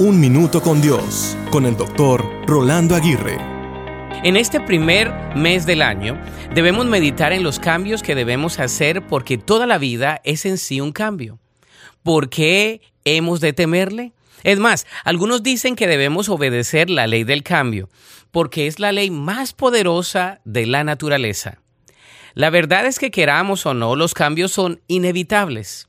Un Minuto con Dios, con el doctor Rolando Aguirre. En este primer mes del año debemos meditar en los cambios que debemos hacer porque toda la vida es en sí un cambio. ¿Por qué hemos de temerle? Es más, algunos dicen que debemos obedecer la ley del cambio, porque es la ley más poderosa de la naturaleza. La verdad es que queramos o no, los cambios son inevitables.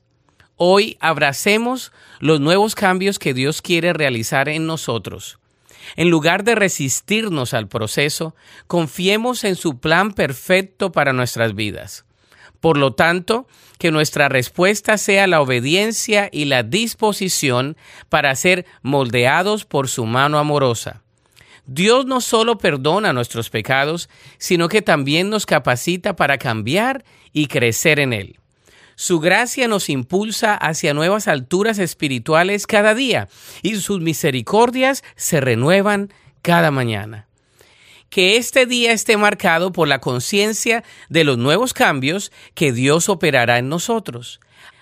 Hoy abracemos los nuevos cambios que Dios quiere realizar en nosotros. En lugar de resistirnos al proceso, confiemos en su plan perfecto para nuestras vidas. Por lo tanto, que nuestra respuesta sea la obediencia y la disposición para ser moldeados por su mano amorosa. Dios no solo perdona nuestros pecados, sino que también nos capacita para cambiar y crecer en Él. Su gracia nos impulsa hacia nuevas alturas espirituales cada día y sus misericordias se renuevan cada mañana. Que este día esté marcado por la conciencia de los nuevos cambios que Dios operará en nosotros.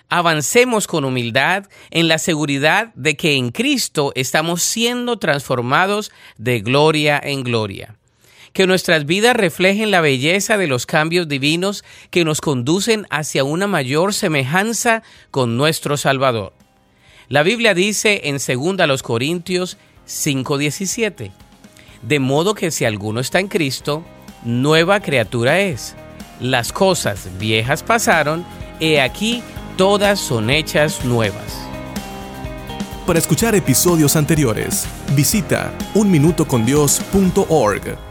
Avancemos con humildad en la seguridad de que en Cristo estamos siendo transformados de gloria en gloria que nuestras vidas reflejen la belleza de los cambios divinos que nos conducen hacia una mayor semejanza con nuestro Salvador. La Biblia dice en 2 Corintios 5:17, de modo que si alguno está en Cristo, nueva criatura es. Las cosas viejas pasaron, he aquí todas son hechas nuevas. Para escuchar episodios anteriores, visita unminutocondios.org.